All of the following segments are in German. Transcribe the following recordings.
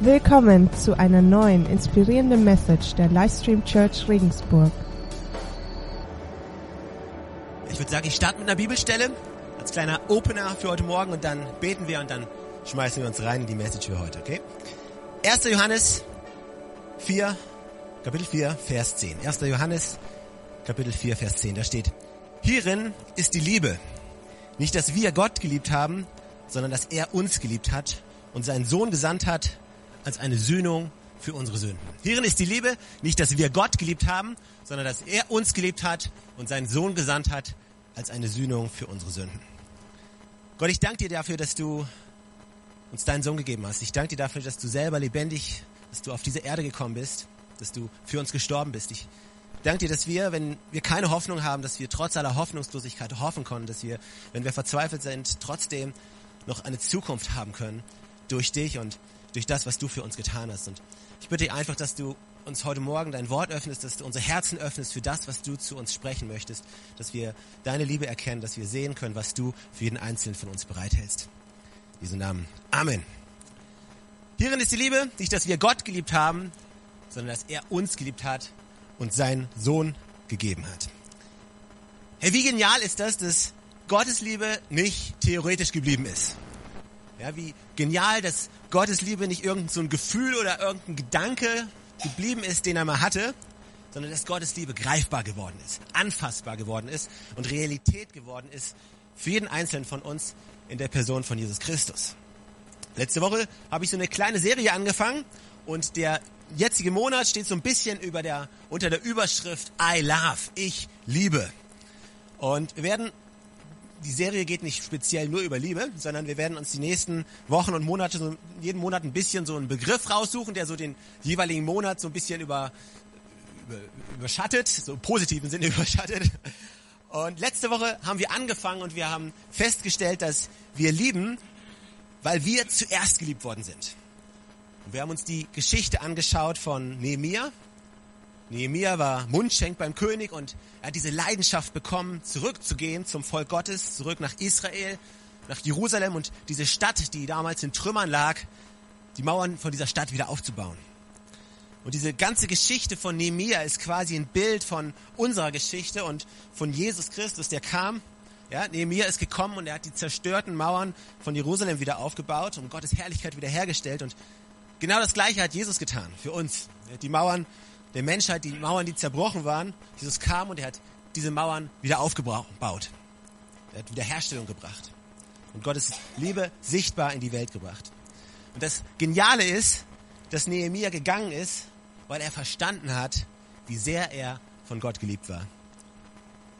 Willkommen zu einer neuen inspirierenden Message der Livestream Church Regensburg. Ich würde sagen, ich starte mit einer Bibelstelle als kleiner Opener für heute Morgen und dann beten wir und dann schmeißen wir uns rein in die Message für heute, okay? 1. Johannes 4, Kapitel 4, Vers 10. 1. Johannes, Kapitel 4, Vers 10. Da steht, hierin ist die Liebe. Nicht, dass wir Gott geliebt haben, sondern dass er uns geliebt hat und seinen Sohn gesandt hat als eine Sühnung für unsere Sünden. Hierin ist die Liebe, nicht, dass wir Gott geliebt haben, sondern dass er uns geliebt hat und seinen Sohn gesandt hat als eine Sühnung für unsere Sünden. Gott, ich danke dir dafür, dass du uns deinen Sohn gegeben hast. Ich danke dir dafür, dass du selber lebendig, dass du auf diese Erde gekommen bist, dass du für uns gestorben bist. Ich danke dir, dass wir, wenn wir keine Hoffnung haben, dass wir trotz aller Hoffnungslosigkeit hoffen können, dass wir, wenn wir verzweifelt sind, trotzdem noch eine Zukunft haben können durch dich und durch das, was du für uns getan hast. Und ich bitte dich einfach, dass du uns heute Morgen dein Wort öffnest, dass du unsere Herzen öffnest für das, was du zu uns sprechen möchtest, dass wir deine Liebe erkennen, dass wir sehen können, was du für jeden Einzelnen von uns bereithältst. In diesem Namen. Amen. Hierin ist die Liebe, nicht, dass wir Gott geliebt haben, sondern dass er uns geliebt hat und seinen Sohn gegeben hat. Hey, wie genial ist das, dass Gottes Liebe nicht theoretisch geblieben ist. Ja, wie genial, dass Gottes Liebe nicht irgendein so ein Gefühl oder irgendein Gedanke geblieben ist, den er mal hatte, sondern dass Gottes Liebe greifbar geworden ist, anfassbar geworden ist und Realität geworden ist für jeden Einzelnen von uns in der Person von Jesus Christus. Letzte Woche habe ich so eine kleine Serie angefangen und der jetzige Monat steht so ein bisschen über der, unter der Überschrift I love, ich liebe. Und wir werden die Serie geht nicht speziell nur über Liebe, sondern wir werden uns die nächsten Wochen und Monate, so jeden Monat ein bisschen so einen Begriff raussuchen, der so den jeweiligen Monat so ein bisschen über, über überschattet, so im positiven Sinne überschattet. Und letzte Woche haben wir angefangen und wir haben festgestellt, dass wir lieben, weil wir zuerst geliebt worden sind. Und wir haben uns die Geschichte angeschaut von Nehemiah, Nehemiah war Mundschenk beim König und er hat diese Leidenschaft bekommen, zurückzugehen zum Volk Gottes, zurück nach Israel, nach Jerusalem und diese Stadt, die damals in Trümmern lag, die Mauern von dieser Stadt wieder aufzubauen. Und diese ganze Geschichte von Nehemiah ist quasi ein Bild von unserer Geschichte und von Jesus Christus, der kam. Ja, Nehemiah ist gekommen und er hat die zerstörten Mauern von Jerusalem wieder aufgebaut und Gottes Herrlichkeit wiederhergestellt. Und genau das Gleiche hat Jesus getan für uns. Er hat die Mauern der Menschheit, die Mauern, die zerbrochen waren. Jesus kam und er hat diese Mauern wieder aufgebaut. Er hat Wiederherstellung gebracht. Und Gottes Liebe sichtbar in die Welt gebracht. Und das Geniale ist, dass Nehemiah gegangen ist, weil er verstanden hat, wie sehr er von Gott geliebt war.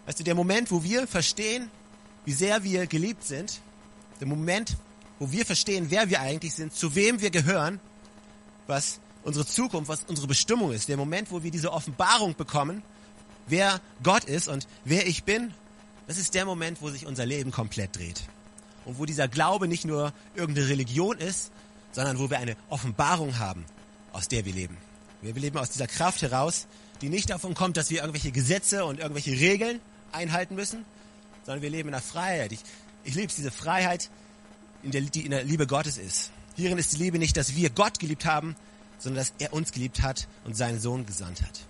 Weißt du, der Moment, wo wir verstehen, wie sehr wir geliebt sind, der Moment, wo wir verstehen, wer wir eigentlich sind, zu wem wir gehören, was unsere Zukunft, was unsere Bestimmung ist, der Moment, wo wir diese Offenbarung bekommen, wer Gott ist und wer ich bin, das ist der Moment, wo sich unser Leben komplett dreht. Und wo dieser Glaube nicht nur irgendeine Religion ist, sondern wo wir eine Offenbarung haben, aus der wir leben. Wir leben aus dieser Kraft heraus, die nicht davon kommt, dass wir irgendwelche Gesetze und irgendwelche Regeln einhalten müssen, sondern wir leben in der Freiheit. Ich, ich liebe diese Freiheit, in der, die in der Liebe Gottes ist. Hierin ist die Liebe nicht, dass wir Gott geliebt haben, sondern dass er uns geliebt hat und seinen Sohn gesandt hat.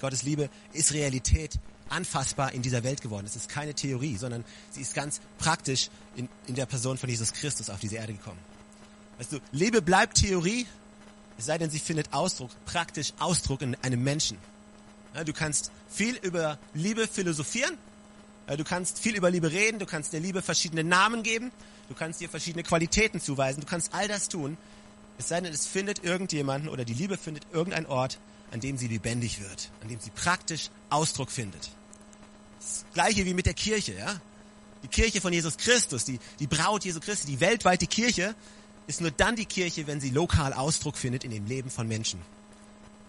Gottes Liebe ist Realität, anfassbar in dieser Welt geworden. Es ist keine Theorie, sondern sie ist ganz praktisch in, in der Person von Jesus Christus auf diese Erde gekommen. Weißt du, Liebe bleibt Theorie, es sei denn, sie findet Ausdruck, praktisch Ausdruck in einem Menschen. Ja, du kannst viel über Liebe philosophieren, du kannst viel über Liebe reden, du kannst der Liebe verschiedene Namen geben, du kannst ihr verschiedene Qualitäten zuweisen, du kannst all das tun, es sei denn, es findet irgendjemanden oder die Liebe findet irgendeinen Ort, an dem sie lebendig wird, an dem sie praktisch Ausdruck findet. Das gleiche wie mit der Kirche, ja. Die Kirche von Jesus Christus, die, die Braut Jesu Christi, die weltweite Kirche, ist nur dann die Kirche, wenn sie lokal Ausdruck findet in dem Leben von Menschen.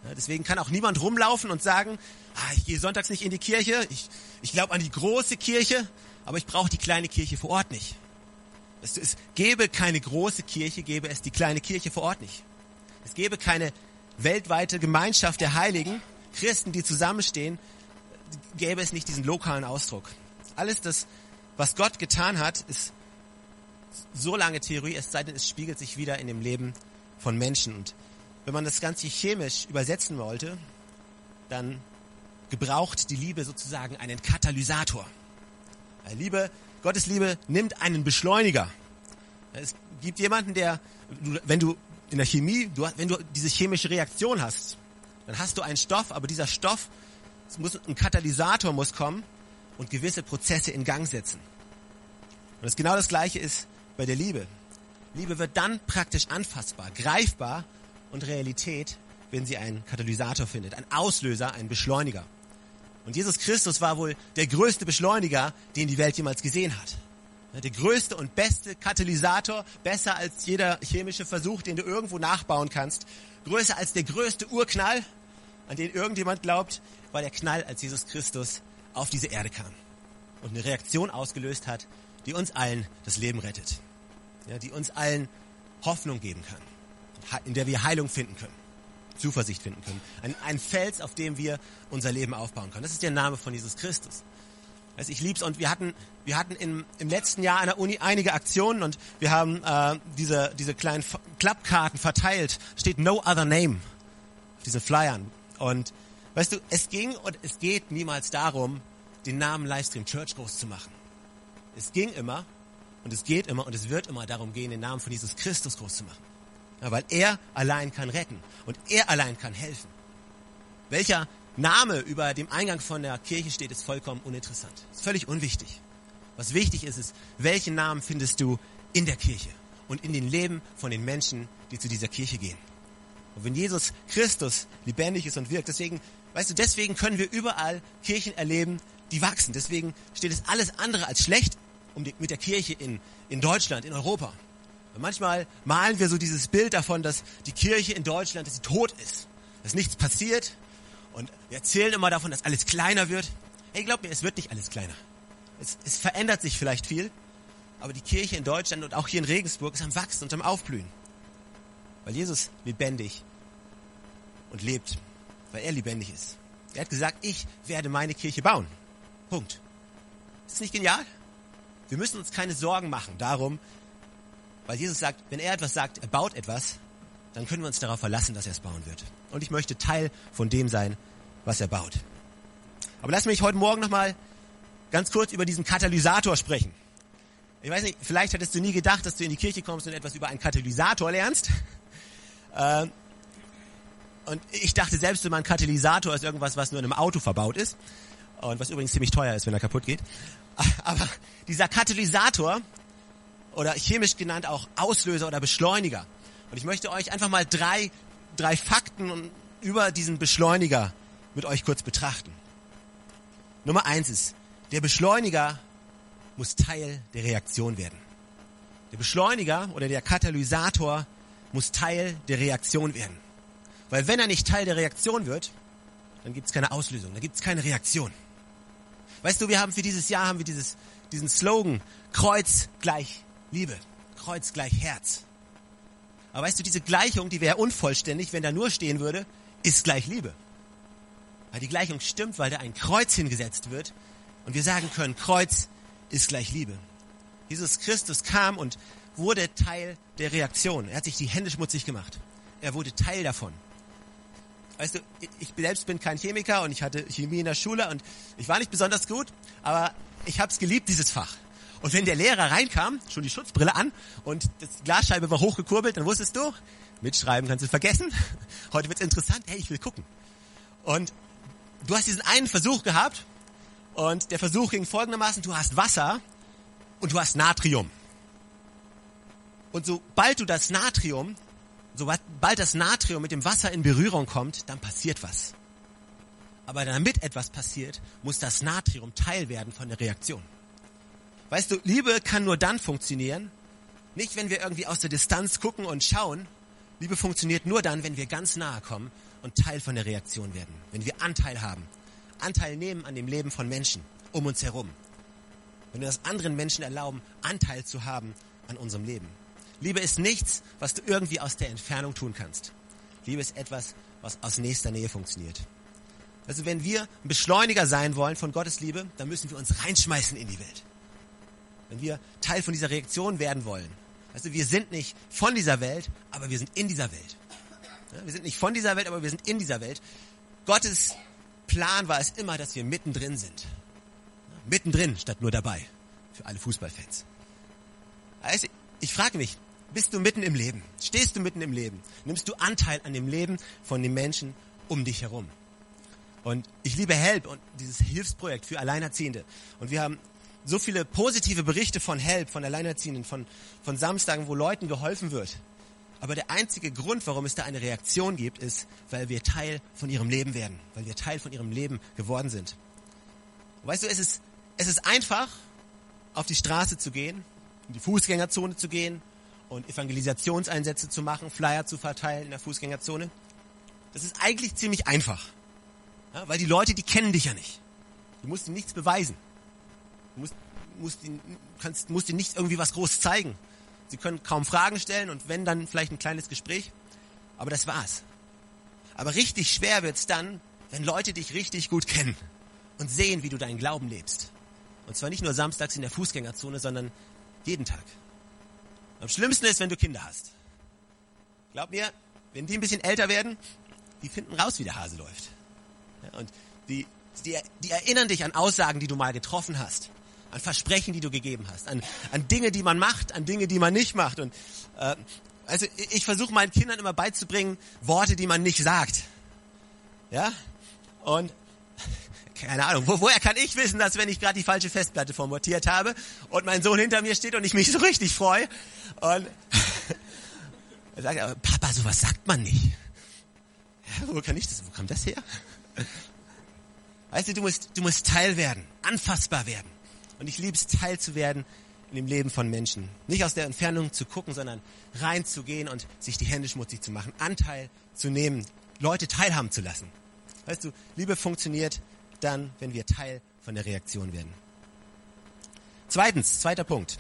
Ja, deswegen kann auch niemand rumlaufen und sagen, ah, ich gehe sonntags nicht in die Kirche, ich, ich glaube an die große Kirche, aber ich brauche die kleine Kirche vor Ort nicht. Es, es gäbe keine große Kirche, gäbe es die kleine Kirche vor Ort nicht. Es gäbe keine weltweite Gemeinschaft der Heiligen, Christen, die zusammenstehen, gäbe es nicht diesen lokalen Ausdruck. Alles das, was Gott getan hat, ist so lange Theorie, es sei denn, es spiegelt sich wieder in dem Leben von Menschen. Und wenn man das Ganze chemisch übersetzen wollte, dann gebraucht die Liebe sozusagen einen Katalysator. Liebe, Gottes Liebe nimmt einen Beschleuniger. Es gibt jemanden, der, wenn du in der Chemie, du, wenn du diese chemische Reaktion hast, dann hast du einen Stoff, aber dieser Stoff, muss, ein Katalysator muss kommen und gewisse Prozesse in Gang setzen. Und das genau das Gleiche ist bei der Liebe. Liebe wird dann praktisch anfassbar, greifbar und Realität, wenn sie einen Katalysator findet, ein Auslöser, ein Beschleuniger. Und Jesus Christus war wohl der größte Beschleuniger, den die Welt jemals gesehen hat. Der größte und beste Katalysator, besser als jeder chemische Versuch, den du irgendwo nachbauen kannst. Größer als der größte Urknall, an den irgendjemand glaubt, war der Knall, als Jesus Christus auf diese Erde kam und eine Reaktion ausgelöst hat, die uns allen das Leben rettet. Ja, die uns allen Hoffnung geben kann, in der wir Heilung finden können, Zuversicht finden können. Ein, ein Fels, auf dem wir unser Leben aufbauen können. Das ist der Name von Jesus Christus. Also ich lieb's und wir hatten wir hatten im, im letzten Jahr an der Uni einige Aktionen und wir haben äh, diese diese kleinen Klappkarten verteilt. Steht No Other Name auf diesen Flyern und weißt du, es ging und es geht niemals darum, den Namen Livestream Church groß zu machen. Es ging immer und es geht immer und es wird immer darum gehen, den Namen von Jesus Christus groß zu machen. Weil er allein kann retten und er allein kann helfen. Welcher Name über dem Eingang von der Kirche steht, ist vollkommen uninteressant. Ist völlig unwichtig. Was wichtig ist, ist, welchen Namen findest du in der Kirche und in den Leben von den Menschen, die zu dieser Kirche gehen. Und wenn Jesus Christus lebendig ist und wirkt, deswegen, weißt du, deswegen können wir überall Kirchen erleben, die wachsen. Deswegen steht es alles andere als schlecht um die, mit der Kirche in, in Deutschland, in Europa. Und manchmal malen wir so dieses Bild davon, dass die Kirche in Deutschland, dass sie tot ist, dass nichts passiert, und wir erzählen immer davon, dass alles kleiner wird. Hey, glaub mir, es wird nicht alles kleiner. Es, es verändert sich vielleicht viel, aber die Kirche in Deutschland und auch hier in Regensburg ist am Wachsen und am Aufblühen. Weil Jesus lebendig und lebt, weil er lebendig ist. Er hat gesagt, ich werde meine Kirche bauen. Punkt. Ist nicht genial? Wir müssen uns keine Sorgen machen darum, weil Jesus sagt, wenn er etwas sagt, er baut etwas, dann können wir uns darauf verlassen, dass er es bauen wird. Und ich möchte Teil von dem sein, was er baut. Aber lass mich heute Morgen nochmal ganz kurz über diesen Katalysator sprechen. Ich weiß nicht, vielleicht hattest du nie gedacht, dass du in die Kirche kommst und etwas über einen Katalysator lernst. Ähm, und ich dachte selbst immer, ein Katalysator ist irgendwas, was nur in einem Auto verbaut ist. Und was übrigens ziemlich teuer ist, wenn er kaputt geht. Aber dieser Katalysator, oder chemisch genannt auch Auslöser oder Beschleuniger, und ich möchte euch einfach mal drei, drei Fakten über diesen Beschleuniger mit euch kurz betrachten. Nummer eins ist, der Beschleuniger muss Teil der Reaktion werden. Der Beschleuniger oder der Katalysator muss Teil der Reaktion werden. Weil wenn er nicht Teil der Reaktion wird, dann gibt es keine Auslösung, dann gibt es keine Reaktion. Weißt du, wir haben für dieses Jahr haben wir dieses, diesen Slogan Kreuz gleich Liebe, Kreuz gleich Herz. Aber weißt du, diese Gleichung, die wäre unvollständig, wenn da nur stehen würde, ist gleich Liebe. Weil die Gleichung stimmt, weil da ein Kreuz hingesetzt wird und wir sagen können, Kreuz ist gleich Liebe. Jesus Christus kam und wurde Teil der Reaktion. Er hat sich die Hände schmutzig gemacht. Er wurde Teil davon. Weißt du, ich selbst bin kein Chemiker und ich hatte Chemie in der Schule und ich war nicht besonders gut, aber ich habe es geliebt, dieses Fach. Und wenn der Lehrer reinkam, schon die Schutzbrille an und das Glasscheibe war hochgekurbelt, dann wusstest du, mitschreiben kannst du vergessen. Heute wird's interessant, hey, ich will gucken. Und du hast diesen einen Versuch gehabt und der Versuch ging folgendermaßen, du hast Wasser und du hast Natrium. Und sobald du das Natrium, sobald das Natrium mit dem Wasser in Berührung kommt, dann passiert was. Aber damit etwas passiert, muss das Natrium Teil werden von der Reaktion. Weißt du, Liebe kann nur dann funktionieren, nicht wenn wir irgendwie aus der Distanz gucken und schauen. Liebe funktioniert nur dann, wenn wir ganz nahe kommen und Teil von der Reaktion werden. Wenn wir Anteil haben. Anteil nehmen an dem Leben von Menschen um uns herum. Wenn wir das anderen Menschen erlauben, Anteil zu haben an unserem Leben. Liebe ist nichts, was du irgendwie aus der Entfernung tun kannst. Liebe ist etwas, was aus nächster Nähe funktioniert. Also wenn wir ein Beschleuniger sein wollen von Gottes Liebe, dann müssen wir uns reinschmeißen in die Welt wenn wir Teil von dieser Reaktion werden wollen, Also wir sind nicht von dieser Welt, aber wir sind in dieser Welt. Wir sind nicht von dieser Welt, aber wir sind in dieser Welt. Gottes Plan war es immer, dass wir mittendrin sind. Mittendrin statt nur dabei. Für alle Fußballfans. Also ich frage mich, bist du mitten im Leben? Stehst du mitten im Leben? Nimmst du Anteil an dem Leben von den Menschen um dich herum? Und ich liebe Help und dieses Hilfsprojekt für Alleinerziehende. Und wir haben so viele positive Berichte von Help, von Alleinerziehenden, von, von Samstagen, wo Leuten geholfen wird. Aber der einzige Grund, warum es da eine Reaktion gibt, ist, weil wir Teil von ihrem Leben werden, weil wir Teil von ihrem Leben geworden sind. Weißt du, es ist, es ist einfach, auf die Straße zu gehen, in die Fußgängerzone zu gehen und Evangelisationseinsätze zu machen, Flyer zu verteilen in der Fußgängerzone. Das ist eigentlich ziemlich einfach. Ja, weil die Leute, die kennen dich ja nicht. Du musst ihnen nichts beweisen. Du musst, musst, ihnen, kannst, musst ihnen nicht irgendwie was groß zeigen. Sie können kaum Fragen stellen und wenn, dann vielleicht ein kleines Gespräch. Aber das war's. Aber richtig schwer wird's dann, wenn Leute dich richtig gut kennen und sehen, wie du deinen Glauben lebst. Und zwar nicht nur samstags in der Fußgängerzone, sondern jeden Tag. Am schlimmsten ist, wenn du Kinder hast. Glaub mir, wenn die ein bisschen älter werden, die finden raus, wie der Hase läuft. Ja, und die, die, die erinnern dich an Aussagen, die du mal getroffen hast, an Versprechen, die du gegeben hast, an, an Dinge, die man macht, an Dinge, die man nicht macht. Und äh, also ich versuche meinen Kindern immer beizubringen, Worte, die man nicht sagt. Ja? Und keine Ahnung, wo, woher kann ich wissen, dass wenn ich gerade die falsche Festplatte formatiert habe und mein Sohn hinter mir steht und ich mich so richtig freue und er sagt, aber Papa, sowas sagt man nicht. Ja, wo kann ich das, wo kommt das her? Weißt du, du musst, du musst Teil werden, anfassbar werden. Und ich liebe es, Teil zu werden in dem Leben von Menschen. Nicht aus der Entfernung zu gucken, sondern reinzugehen und sich die Hände schmutzig zu machen, Anteil zu nehmen, Leute teilhaben zu lassen. Weißt du, Liebe funktioniert dann, wenn wir Teil von der Reaktion werden. Zweitens, zweiter Punkt.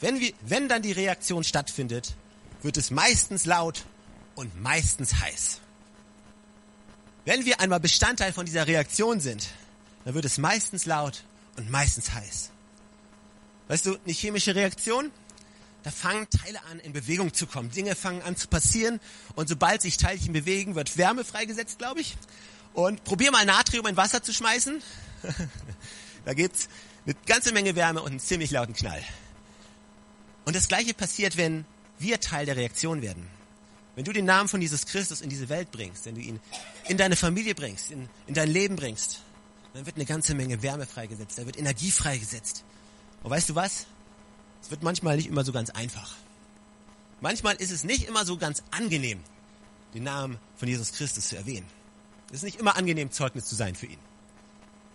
Wenn, wir, wenn dann die Reaktion stattfindet, wird es meistens laut und meistens heiß. Wenn wir einmal Bestandteil von dieser Reaktion sind, dann wird es meistens laut und meistens heiß. Weißt du, eine chemische Reaktion, da fangen Teile an, in Bewegung zu kommen. Dinge fangen an zu passieren und sobald sich Teilchen bewegen, wird Wärme freigesetzt, glaube ich. Und probier mal Natrium in Wasser zu schmeißen. da gibt's eine ganze Menge Wärme und einen ziemlich lauten Knall. Und das gleiche passiert, wenn wir Teil der Reaktion werden. Wenn du den Namen von Jesus Christus in diese Welt bringst, wenn du ihn in deine Familie bringst, in, in dein Leben bringst, dann wird eine ganze Menge Wärme freigesetzt, da wird Energie freigesetzt. Und weißt du was? Es wird manchmal nicht immer so ganz einfach. Manchmal ist es nicht immer so ganz angenehm, den Namen von Jesus Christus zu erwähnen. Es ist nicht immer angenehm, Zeugnis zu sein für ihn.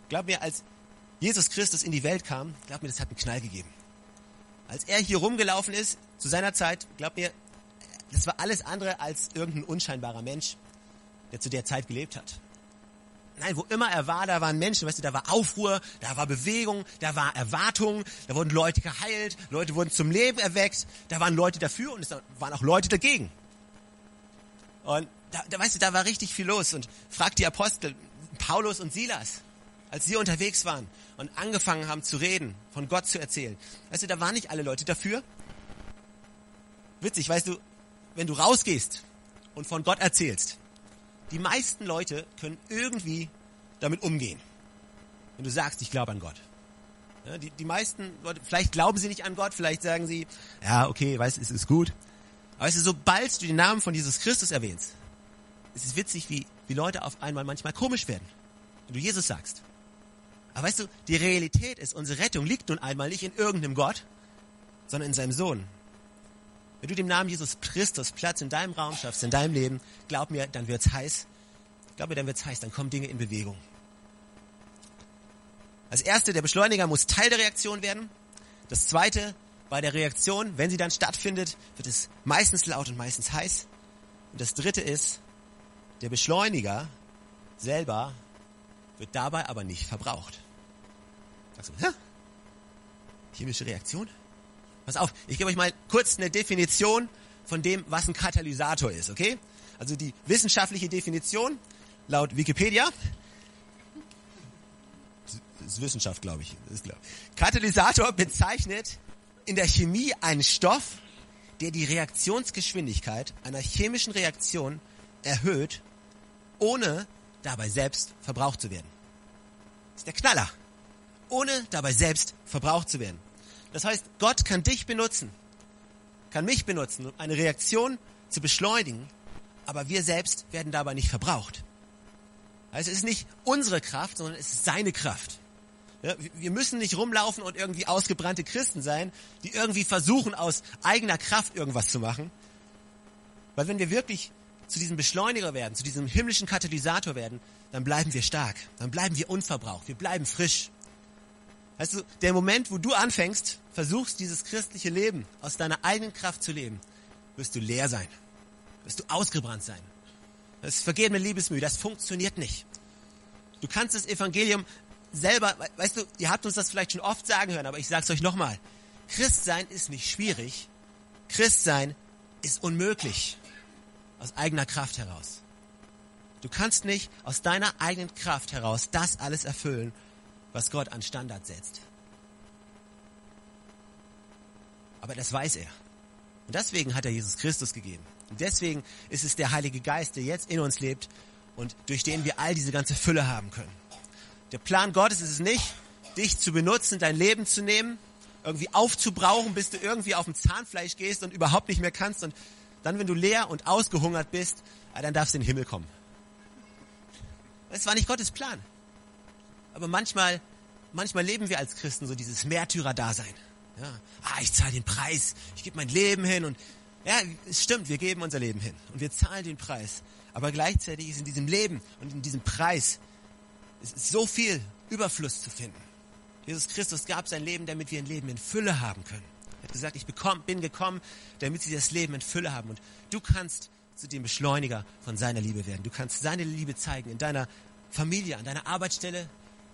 Glaub mir, als Jesus Christus in die Welt kam, glaub mir, das hat einen Knall gegeben. Als er hier rumgelaufen ist, zu seiner Zeit, glaub mir, das war alles andere als irgendein unscheinbarer Mensch, der zu der Zeit gelebt hat. Nein, wo immer er war, da waren Menschen, weißt du, da war Aufruhr, da war Bewegung, da war Erwartung, da wurden Leute geheilt, Leute wurden zum Leben erweckt, da waren Leute dafür und es waren auch Leute dagegen. Und da, da weißt du, da war richtig viel los und fragt die Apostel, Paulus und Silas, als sie unterwegs waren und angefangen haben zu reden, von Gott zu erzählen. Weißt du, da waren nicht alle Leute dafür. Witzig, weißt du, wenn du rausgehst und von Gott erzählst, die meisten Leute können irgendwie damit umgehen. Wenn du sagst, ich glaube an Gott. Ja, die, die meisten Leute, vielleicht glauben sie nicht an Gott, vielleicht sagen sie, ja, okay, weißt es ist gut. Aber weißt du, sobald du den Namen von Jesus Christus erwähnst, ist es witzig, wie, wie Leute auf einmal manchmal komisch werden, wenn du Jesus sagst. Aber weißt du, die Realität ist, unsere Rettung liegt nun einmal nicht in irgendeinem Gott, sondern in seinem Sohn. Wenn du dem Namen Jesus Christus Platz in deinem Raum schaffst, in deinem Leben, glaub mir, dann wird's heiß. Glaub mir, dann wird's heiß, dann kommen Dinge in Bewegung. Als erste, der Beschleuniger muss Teil der Reaktion werden. Das zweite, bei der Reaktion, wenn sie dann stattfindet, wird es meistens laut und meistens heiß. Und das dritte ist, der Beschleuniger selber wird dabei aber nicht verbraucht. Sagst du, hä? Chemische Reaktion? Pass auf, ich gebe euch mal kurz eine Definition von dem, was ein Katalysator ist, okay? Also die wissenschaftliche Definition laut Wikipedia. Das ist Wissenschaft, glaube ich. Ist klar. Katalysator bezeichnet in der Chemie einen Stoff, der die Reaktionsgeschwindigkeit einer chemischen Reaktion erhöht, ohne dabei selbst verbraucht zu werden. Das ist der Knaller. Ohne dabei selbst verbraucht zu werden. Das heißt, Gott kann dich benutzen, kann mich benutzen, um eine Reaktion zu beschleunigen, aber wir selbst werden dabei nicht verbraucht. Also es ist nicht unsere Kraft, sondern es ist seine Kraft. Ja, wir müssen nicht rumlaufen und irgendwie ausgebrannte Christen sein, die irgendwie versuchen, aus eigener Kraft irgendwas zu machen. Weil wenn wir wirklich zu diesem Beschleuniger werden, zu diesem himmlischen Katalysator werden, dann bleiben wir stark, dann bleiben wir unverbraucht, wir bleiben frisch. Weißt du, der Moment, wo du anfängst, versuchst, dieses christliche Leben aus deiner eigenen Kraft zu leben, wirst du leer sein, wirst du ausgebrannt sein. Das vergebene Liebesmühe, das funktioniert nicht. Du kannst das Evangelium selber, weißt du, ihr habt uns das vielleicht schon oft sagen hören, aber ich sag's euch nochmal. Christsein ist nicht schwierig. Christsein ist unmöglich. Aus eigener Kraft heraus. Du kannst nicht aus deiner eigenen Kraft heraus das alles erfüllen, was Gott an Standard setzt. Aber das weiß er. Und deswegen hat er Jesus Christus gegeben. Und deswegen ist es der Heilige Geist, der jetzt in uns lebt und durch den wir all diese ganze Fülle haben können. Der Plan Gottes ist es nicht, dich zu benutzen, dein Leben zu nehmen, irgendwie aufzubrauchen, bis du irgendwie auf dem Zahnfleisch gehst und überhaupt nicht mehr kannst und dann, wenn du leer und ausgehungert bist, ah, dann darfst du in den Himmel kommen. Das war nicht Gottes Plan. Aber manchmal, manchmal leben wir als Christen so dieses Märtyrer-Dasein. Ja. Ah, ich zahle den Preis, ich gebe mein Leben hin und ja, es stimmt, wir geben unser Leben hin und wir zahlen den Preis. Aber gleichzeitig ist in diesem Leben und in diesem Preis so viel Überfluss zu finden. Jesus Christus gab sein Leben, damit wir ein Leben in Fülle haben können. Er hat gesagt, ich bekomm, bin gekommen, damit sie das Leben in Fülle haben. Und du kannst zu dem Beschleuniger von seiner Liebe werden. Du kannst seine Liebe zeigen in deiner Familie, an deiner Arbeitsstelle,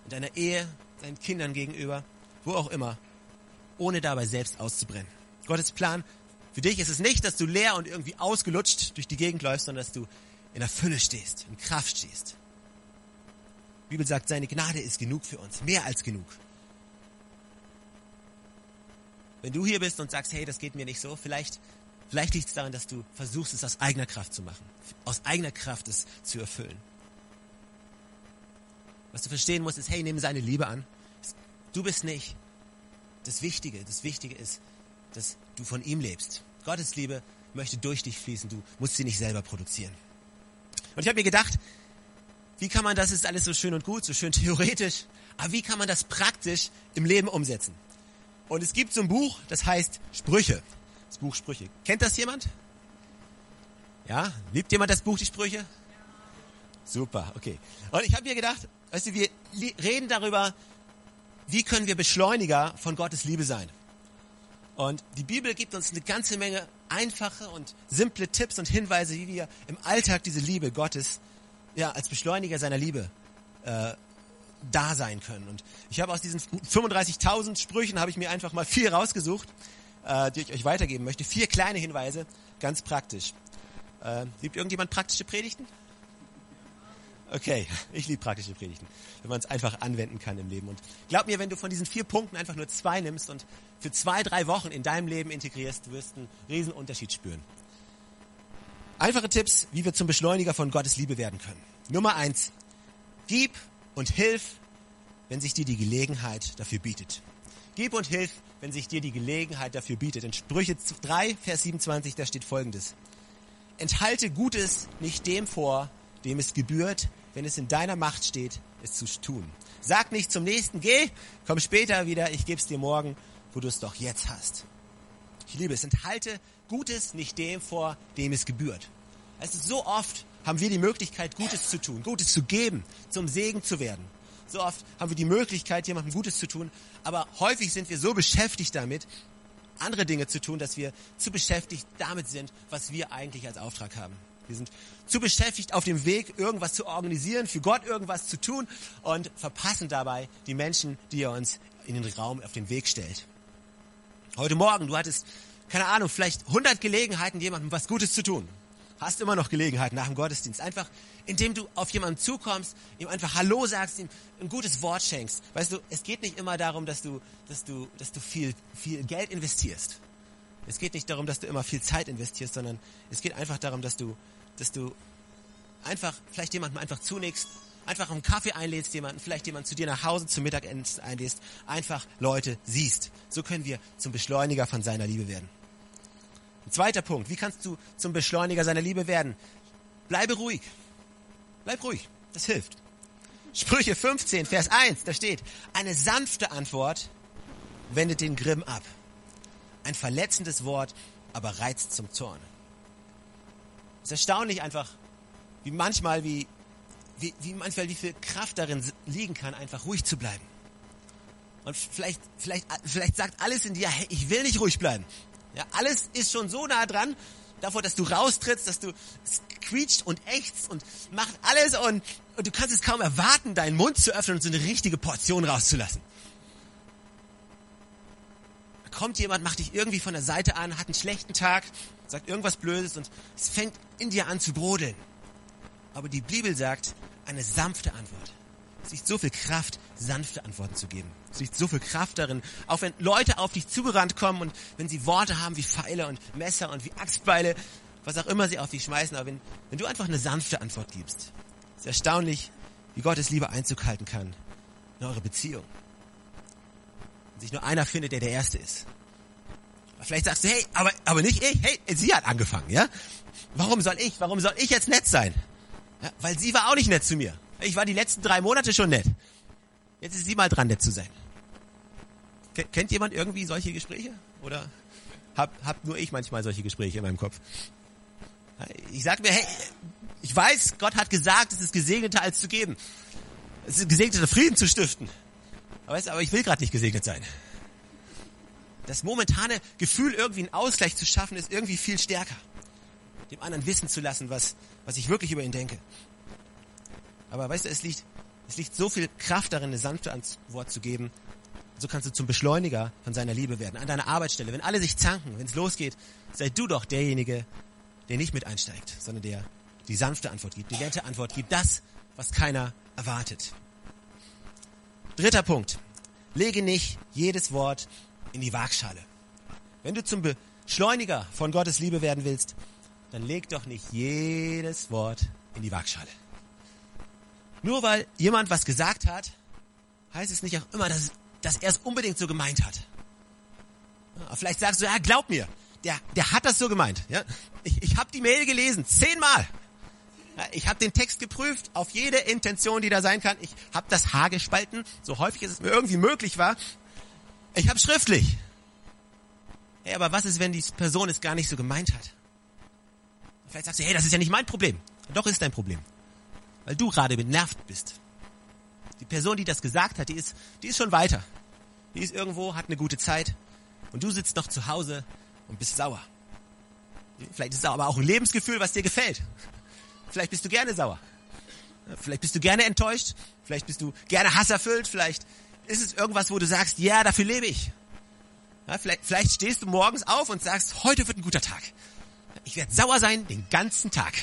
in deiner Ehe, deinen Kindern gegenüber, wo auch immer, ohne dabei selbst auszubrennen. Gottes Plan für dich ist es nicht, dass du leer und irgendwie ausgelutscht durch die Gegend läufst, sondern dass du in der Fülle stehst, in Kraft stehst. Die Bibel sagt, seine Gnade ist genug für uns, mehr als genug. Wenn du hier bist und sagst, hey, das geht mir nicht so, vielleicht, vielleicht liegt es daran, dass du versuchst, es aus eigener Kraft zu machen, aus eigener Kraft es zu erfüllen. Was du verstehen musst, ist, hey, nimm seine Liebe an. Du bist nicht das Wichtige. Das Wichtige ist, dass du von ihm lebst. Gottes Liebe möchte durch dich fließen. Du musst sie nicht selber produzieren. Und ich habe mir gedacht, wie kann man das ist alles so schön und gut, so schön theoretisch, aber wie kann man das praktisch im Leben umsetzen? Und es gibt so ein Buch, das heißt Sprüche. Das Buch Sprüche. Kennt das jemand? Ja? Liebt jemand das Buch, die Sprüche? Super, okay. Und ich habe mir gedacht, weißt du, wir reden darüber, wie können wir Beschleuniger von Gottes Liebe sein. Und die Bibel gibt uns eine ganze Menge einfache und simple Tipps und Hinweise, wie wir im Alltag diese Liebe Gottes ja, als Beschleuniger seiner Liebe äh, da sein können. Und ich habe aus diesen 35.000 Sprüchen habe ich mir einfach mal vier rausgesucht, äh, die ich euch weitergeben möchte. Vier kleine Hinweise, ganz praktisch. Äh, liebt irgendjemand praktische Predigten? Okay, ich liebe praktische Predigten, wenn man es einfach anwenden kann im Leben. Und glaub mir, wenn du von diesen vier Punkten einfach nur zwei nimmst und für zwei, drei Wochen in deinem Leben integrierst, wirst du einen riesen Unterschied spüren. Einfache Tipps, wie wir zum Beschleuniger von Gottes Liebe werden können. Nummer eins. Gib und hilf, wenn sich dir die Gelegenheit dafür bietet. Gib und hilf, wenn sich dir die Gelegenheit dafür bietet. In Sprüche 3, Vers 27, da steht folgendes. Enthalte Gutes nicht dem vor, dem es gebührt, wenn es in deiner Macht steht, es zu tun. Sag nicht zum nächsten, geh, komm später wieder, ich geb's dir morgen, wo du es doch jetzt hast. Ich liebe es. Enthalte Gutes nicht dem vor, dem es gebührt. Also so oft haben wir die Möglichkeit, Gutes zu tun, Gutes zu geben, zum Segen zu werden. So oft haben wir die Möglichkeit, jemandem Gutes zu tun, aber häufig sind wir so beschäftigt damit, andere Dinge zu tun, dass wir zu beschäftigt damit sind, was wir eigentlich als Auftrag haben. Wir sind zu beschäftigt auf dem Weg, irgendwas zu organisieren, für Gott irgendwas zu tun und verpassen dabei die Menschen, die er uns in den Raum auf den Weg stellt. Heute Morgen, du hattest keine Ahnung, vielleicht 100 Gelegenheiten, jemandem was Gutes zu tun. Hast immer noch Gelegenheit nach dem Gottesdienst. Einfach, indem du auf jemanden zukommst, ihm einfach Hallo sagst, ihm ein gutes Wort schenkst. Weißt du, es geht nicht immer darum, dass du, dass du, dass du viel, viel Geld investierst. Es geht nicht darum, dass du immer viel Zeit investierst, sondern es geht einfach darum, dass du, dass du einfach vielleicht jemandem einfach zunächst, einfach einen Kaffee einlädst, jemanden, vielleicht jemanden zu dir nach Hause zum Mittagessen einlädst, einfach Leute siehst. So können wir zum Beschleuniger von seiner Liebe werden. Ein zweiter Punkt. Wie kannst du zum Beschleuniger seiner Liebe werden? Bleibe ruhig. Bleib ruhig. Das hilft. Sprüche 15, Vers 1, da steht, eine sanfte Antwort wendet den Grimm ab. Ein verletzendes Wort aber reizt zum Zorn. Es ist erstaunlich einfach, wie manchmal, wie, wie, wie manchmal, wie viel Kraft darin liegen kann, einfach ruhig zu bleiben. Und vielleicht, vielleicht, vielleicht sagt alles in dir, hey, ich will nicht ruhig bleiben. Ja, alles ist schon so nah dran, davor, dass du raustrittst, dass du quietscht und ächzt und macht alles und, und du kannst es kaum erwarten, deinen Mund zu öffnen und so eine richtige Portion rauszulassen. Kommt jemand, macht dich irgendwie von der Seite an, hat einen schlechten Tag, sagt irgendwas Blödes und es fängt in dir an zu brodeln. Aber die Bibel sagt, eine sanfte Antwort. Es liegt so viel Kraft, sanfte Antworten zu geben. Es liegt so viel Kraft darin, auch wenn Leute auf dich zugerannt kommen und wenn sie Worte haben wie Pfeile und Messer und wie Axtbeile, was auch immer sie auf dich schmeißen, aber wenn, wenn du einfach eine sanfte Antwort gibst, ist erstaunlich, wie Gottes Liebe Einzug halten kann in eure Beziehung. Sich nur einer findet, der der Erste ist. Aber vielleicht sagst du, hey, aber, aber nicht ich, hey, sie hat angefangen, ja? Warum soll ich, warum soll ich jetzt nett sein? Ja, weil sie war auch nicht nett zu mir. Ich war die letzten drei Monate schon nett. Jetzt ist sie mal dran, nett zu sein. Kennt jemand irgendwie solche Gespräche? Oder hab, hab nur ich manchmal solche Gespräche in meinem Kopf? Ich sag mir, hey, ich weiß, Gott hat gesagt, es ist gesegneter als zu geben. Es ist gesegneter, Frieden zu stiften. Aber, weißt, aber ich will gerade nicht gesegnet sein. Das momentane Gefühl, irgendwie einen Ausgleich zu schaffen, ist irgendwie viel stärker. Dem anderen wissen zu lassen, was, was ich wirklich über ihn denke. Aber weißt du, es liegt, es liegt so viel Kraft darin, eine sanfte Antwort zu geben. So kannst du zum Beschleuniger von seiner Liebe werden. An deiner Arbeitsstelle, wenn alle sich zanken, wenn es losgeht, sei du doch derjenige, der nicht mit einsteigt, sondern der die sanfte Antwort gibt, die nette Antwort gibt, das, was keiner erwartet. Dritter Punkt. Lege nicht jedes Wort in die Waagschale. Wenn du zum Beschleuniger von Gottes Liebe werden willst, dann leg doch nicht jedes Wort in die Waagschale. Nur weil jemand was gesagt hat, heißt es nicht auch immer, dass, dass er es unbedingt so gemeint hat. Ja, vielleicht sagst du, ja, glaub mir, der, der hat das so gemeint. Ja? Ich, ich habe die Mail gelesen, zehnmal. Ich habe den Text geprüft auf jede Intention, die da sein kann. Ich habe das Haar gespalten, so häufig es mir irgendwie möglich war. Ich habe schriftlich. Hey, aber was ist, wenn die Person es gar nicht so gemeint hat? Vielleicht sagst du, hey, das ist ja nicht mein Problem. Doch ist dein Problem weil du gerade genervt bist. Die Person, die das gesagt hat, die ist, die ist schon weiter. Die ist irgendwo, hat eine gute Zeit und du sitzt noch zu Hause und bist sauer. Vielleicht ist es aber auch ein Lebensgefühl, was dir gefällt. Vielleicht bist du gerne sauer. Vielleicht bist du gerne enttäuscht. Vielleicht bist du gerne hasserfüllt. Vielleicht ist es irgendwas, wo du sagst, ja, dafür lebe ich. Ja, vielleicht, vielleicht stehst du morgens auf und sagst, heute wird ein guter Tag. Ich werde sauer sein den ganzen Tag.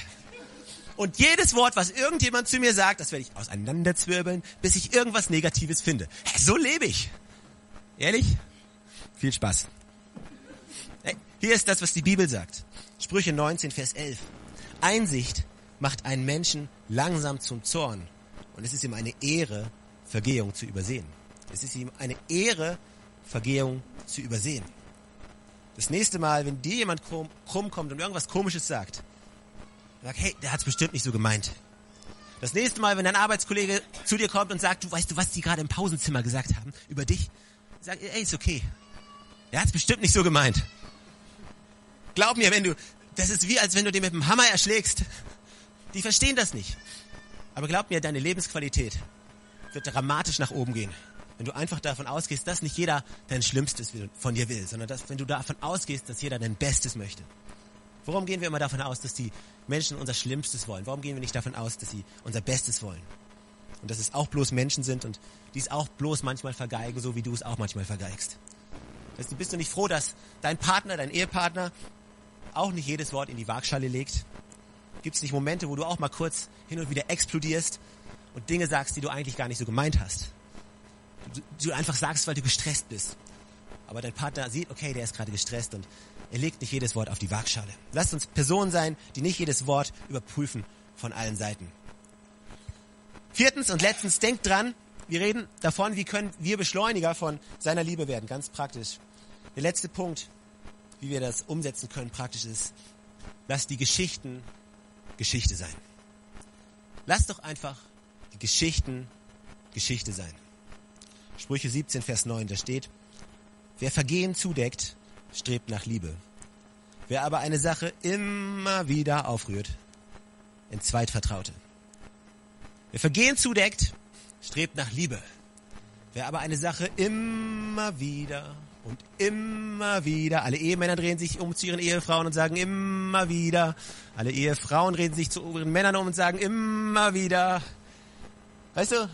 Und jedes Wort, was irgendjemand zu mir sagt, das werde ich auseinanderzwirbeln, bis ich irgendwas Negatives finde. So lebe ich. Ehrlich? Viel Spaß. Hier ist das, was die Bibel sagt. Sprüche 19, Vers 11. Einsicht macht einen Menschen langsam zum Zorn. Und es ist ihm eine Ehre, Vergehung zu übersehen. Es ist ihm eine Ehre, Vergehung zu übersehen. Das nächste Mal, wenn dir jemand krumm, krumm kommt und irgendwas Komisches sagt, Sag, hey, der hat's bestimmt nicht so gemeint. Das nächste Mal, wenn dein Arbeitskollege zu dir kommt und sagt, du weißt du, was die gerade im Pausenzimmer gesagt haben über dich, sag, ey, ist okay. Der hat's bestimmt nicht so gemeint. Glaub mir, wenn du, das ist wie als wenn du den mit dem Hammer erschlägst. Die verstehen das nicht. Aber glaub mir, deine Lebensqualität wird dramatisch nach oben gehen. Wenn du einfach davon ausgehst, dass nicht jeder dein Schlimmstes von dir will, sondern dass, wenn du davon ausgehst, dass jeder dein Bestes möchte. Warum gehen wir immer davon aus, dass die Menschen unser Schlimmstes wollen? Warum gehen wir nicht davon aus, dass sie unser Bestes wollen? Und dass es auch bloß Menschen sind und die es auch bloß manchmal vergeigen, so wie du es auch manchmal vergeigst. Bist du nicht froh, dass dein Partner, dein Ehepartner auch nicht jedes Wort in die Waagschale legt? Gibt es nicht Momente, wo du auch mal kurz hin und wieder explodierst und Dinge sagst, die du eigentlich gar nicht so gemeint hast? Du, du einfach sagst, weil du gestresst bist. aber dein Partner sieht, okay, der ist gerade gestresst und er legt nicht jedes Wort auf die Waagschale. Lasst uns Personen sein, die nicht jedes Wort überprüfen von allen Seiten. Viertens und letztens, denkt dran, wir reden davon, wie können wir Beschleuniger von seiner Liebe werden, ganz praktisch. Der letzte Punkt, wie wir das umsetzen können, praktisch ist, lass die Geschichten Geschichte sein. Lass doch einfach die Geschichten Geschichte sein. Sprüche 17, Vers 9, da steht, wer Vergehen zudeckt, strebt nach Liebe. Wer aber eine Sache immer wieder aufrührt, entzweit Vertraute. Wer Vergehen zudeckt, strebt nach Liebe. Wer aber eine Sache immer wieder und immer wieder, alle Ehemänner drehen sich um zu ihren Ehefrauen und sagen immer wieder, alle Ehefrauen drehen sich zu ihren Männern um und sagen immer wieder, weißt du,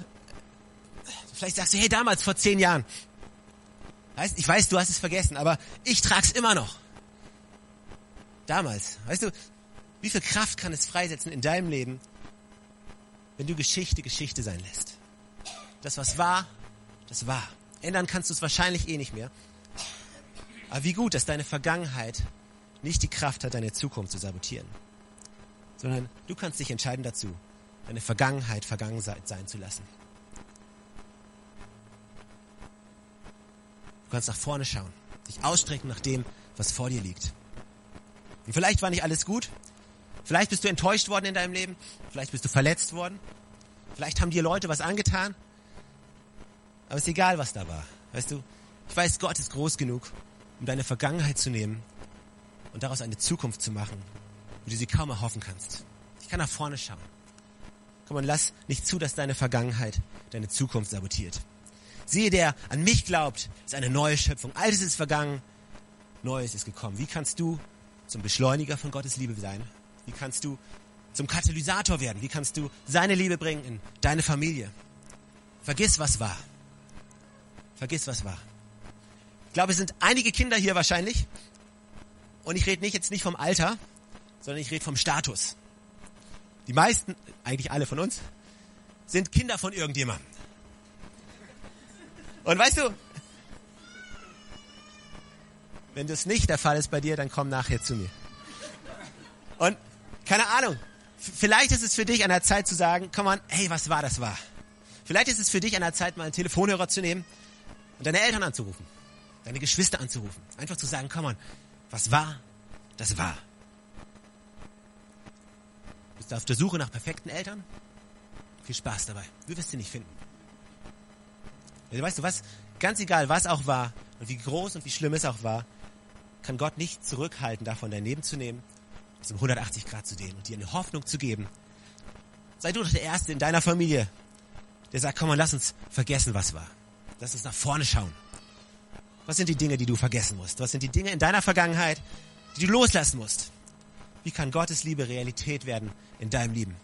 vielleicht sagst du, hey, damals vor zehn Jahren, weißt, ich weiß, du hast es vergessen, aber ich trag's immer noch. Damals, weißt du, wie viel Kraft kann es freisetzen in deinem Leben, wenn du Geschichte Geschichte sein lässt? Das, was war, das war. Ändern kannst du es wahrscheinlich eh nicht mehr. Aber wie gut, dass deine Vergangenheit nicht die Kraft hat, deine Zukunft zu sabotieren. Sondern du kannst dich entscheiden dazu, deine Vergangenheit vergangen sein zu lassen. Du kannst nach vorne schauen, dich ausstrecken nach dem, was vor dir liegt. Und vielleicht war nicht alles gut. Vielleicht bist du enttäuscht worden in deinem Leben. Vielleicht bist du verletzt worden. Vielleicht haben dir Leute was angetan. Aber es ist egal, was da war. Weißt du, ich weiß, Gott ist groß genug, um deine Vergangenheit zu nehmen und daraus eine Zukunft zu machen, wo du sie kaum erhoffen kannst. Ich kann nach vorne schauen. Komm und lass nicht zu, dass deine Vergangenheit deine Zukunft sabotiert. Siehe, der an mich glaubt, ist eine neue Schöpfung. Altes ist vergangen, Neues ist gekommen. Wie kannst du zum Beschleuniger von Gottes Liebe sein? Wie kannst du zum Katalysator werden? Wie kannst du seine Liebe bringen in deine Familie? Vergiss, was war. Vergiss, was war. Ich glaube, es sind einige Kinder hier wahrscheinlich. Und ich rede nicht jetzt nicht vom Alter, sondern ich rede vom Status. Die meisten, eigentlich alle von uns, sind Kinder von irgendjemandem. Und weißt du, wenn das nicht der Fall ist bei dir, dann komm nachher zu mir. Und keine Ahnung, vielleicht ist es für dich an der Zeit zu sagen, komm on, hey, was war, das war. Vielleicht ist es für dich an der Zeit, mal einen Telefonhörer zu nehmen und deine Eltern anzurufen, deine Geschwister anzurufen. Einfach zu sagen, komm on, was war, das war. Bist du auf der Suche nach perfekten Eltern? Viel Spaß dabei. Du wirst sie nicht finden. Weißt du was? Ganz egal, was auch war und wie groß und wie schlimm es auch war, kann Gott nicht zurückhalten, davon dein Leben zu nehmen, es um 180 Grad zu drehen und dir eine Hoffnung zu geben. Sei du doch der Erste in deiner Familie, der sagt, komm mal, lass uns vergessen, was war. Lass uns nach vorne schauen. Was sind die Dinge, die du vergessen musst? Was sind die Dinge in deiner Vergangenheit, die du loslassen musst? Wie kann Gottes Liebe Realität werden in deinem Leben?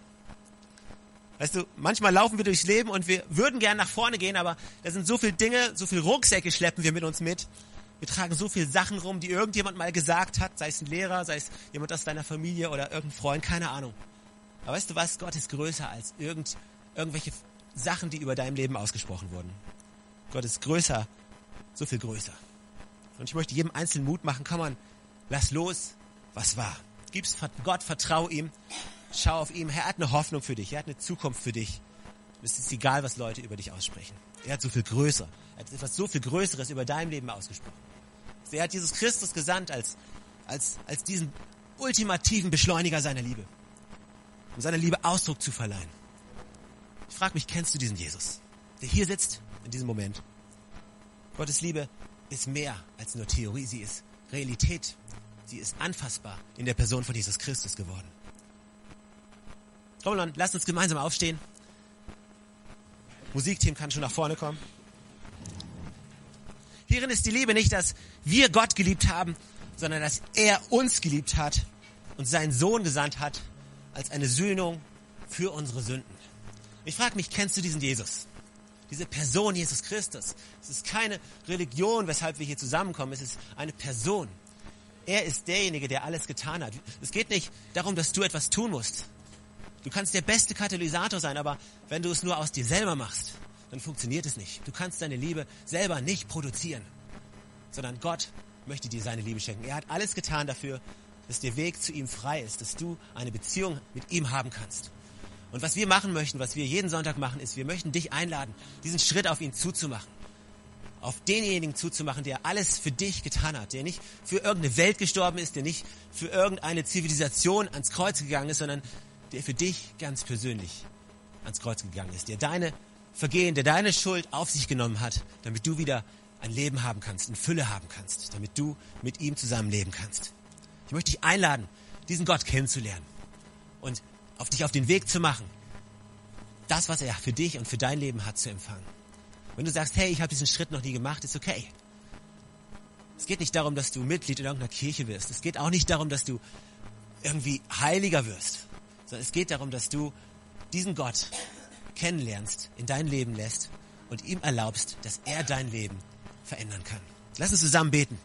Weißt du, manchmal laufen wir durchs Leben und wir würden gern nach vorne gehen, aber da sind so viele Dinge, so viele Rucksäcke schleppen wir mit uns mit. Wir tragen so viele Sachen rum, die irgendjemand mal gesagt hat, sei es ein Lehrer, sei es jemand aus deiner Familie oder irgendein Freund, keine Ahnung. Aber weißt du was? Gott ist größer als irgend, irgendwelche Sachen, die über deinem Leben ausgesprochen wurden. Gott ist größer, so viel größer. Und ich möchte jedem Einzelnen Mut machen, komm on, lass los, was war. Gib's Gott, vertrau ihm, schau auf ihn. Er hat eine Hoffnung für dich, er hat eine Zukunft für dich. Es ist egal, was Leute über dich aussprechen. Er hat so viel größer, er hat etwas so viel Größeres über dein Leben ausgesprochen. Er hat Jesus Christus gesandt als, als, als diesen ultimativen Beschleuniger seiner Liebe, um seiner Liebe Ausdruck zu verleihen. Ich frage mich, kennst du diesen Jesus, der hier sitzt in diesem Moment. Gottes Liebe ist mehr als nur Theorie, sie ist Realität. Sie ist anfassbar in der Person von Jesus Christus geworden. Roland, lass uns gemeinsam aufstehen. Musikteam kann schon nach vorne kommen. Hierin ist die Liebe nicht, dass wir Gott geliebt haben, sondern dass er uns geliebt hat und seinen Sohn gesandt hat als eine Sühnung für unsere Sünden. Ich frage mich, kennst du diesen Jesus? Diese Person Jesus Christus. Es ist keine Religion, weshalb wir hier zusammenkommen. Es ist eine Person. Er ist derjenige, der alles getan hat. Es geht nicht darum, dass du etwas tun musst. Du kannst der beste Katalysator sein, aber wenn du es nur aus dir selber machst, dann funktioniert es nicht. Du kannst deine Liebe selber nicht produzieren. sondern Gott möchte dir seine Liebe schenken. Er hat alles getan dafür, dass der Weg zu ihm frei ist, dass du eine Beziehung mit ihm haben kannst. Und was wir machen möchten, was wir jeden Sonntag machen, ist, wir möchten dich einladen, diesen Schritt auf ihn zuzumachen. Auf denjenigen zuzumachen, der alles für dich getan hat, der nicht für irgendeine Welt gestorben ist, der nicht für irgendeine Zivilisation ans Kreuz gegangen ist, sondern der für dich ganz persönlich ans Kreuz gegangen ist, der deine Vergehen, der deine Schuld auf sich genommen hat, damit du wieder ein Leben haben kannst, in Fülle haben kannst, damit du mit ihm zusammen leben kannst. Ich möchte dich einladen, diesen Gott kennenzulernen und auf dich auf den Weg zu machen, das, was er für dich und für dein Leben hat, zu empfangen. Wenn du sagst, hey, ich habe diesen Schritt noch nie gemacht, ist okay. Es geht nicht darum, dass du Mitglied in irgendeiner Kirche wirst. Es geht auch nicht darum, dass du irgendwie heiliger wirst, sondern es geht darum, dass du diesen Gott kennenlernst, in dein Leben lässt und ihm erlaubst, dass er dein Leben verändern kann. Lass uns zusammen beten.